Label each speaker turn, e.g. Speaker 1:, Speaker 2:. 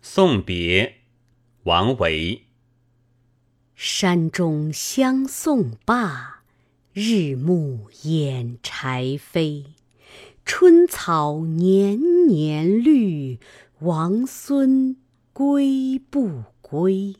Speaker 1: 送别王维。
Speaker 2: 山中相送罢日暮掩柴扉春草年年绿王孙归不归？